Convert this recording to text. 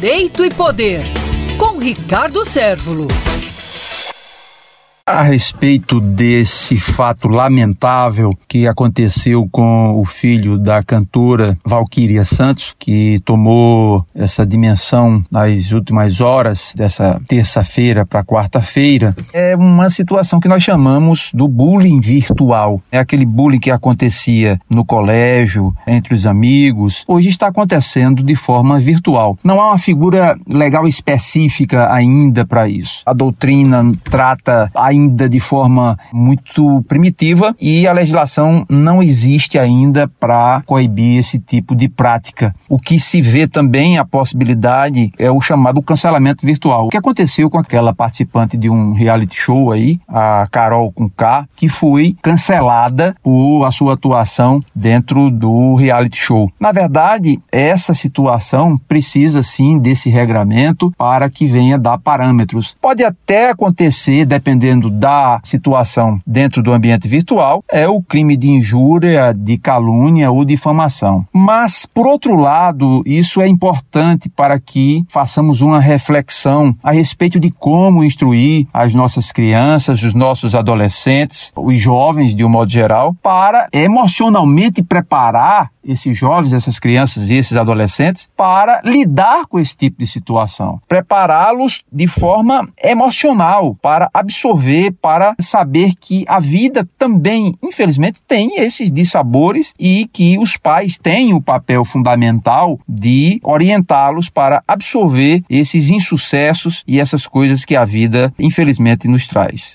Direito e Poder, com Ricardo Sérvulo. A respeito desse fato lamentável que aconteceu com o filho da cantora Valquíria Santos, que tomou essa dimensão nas últimas horas dessa terça-feira para quarta-feira, é uma situação que nós chamamos do bullying virtual. É aquele bullying que acontecia no colégio, entre os amigos, hoje está acontecendo de forma virtual. Não há uma figura legal específica ainda para isso. A doutrina trata a ainda de forma muito primitiva e a legislação não existe ainda para coibir esse tipo de prática. O que se vê também a possibilidade é o chamado cancelamento virtual. O que aconteceu com aquela participante de um reality show aí, a Carol com K, que foi cancelada por a sua atuação dentro do reality show. Na verdade, essa situação precisa sim desse regramento para que venha dar parâmetros. Pode até acontecer, dependendo da situação dentro do ambiente virtual é o crime de injúria, de calúnia ou difamação. Mas, por outro lado, isso é importante para que façamos uma reflexão a respeito de como instruir as nossas crianças, os nossos adolescentes, os jovens de um modo geral, para emocionalmente preparar esses jovens, essas crianças e esses adolescentes para lidar com esse tipo de situação, prepará-los de forma emocional para absorver, para saber que a vida também, infelizmente, tem esses dissabores e que os pais têm o papel fundamental de orientá-los para absorver esses insucessos e essas coisas que a vida, infelizmente, nos traz.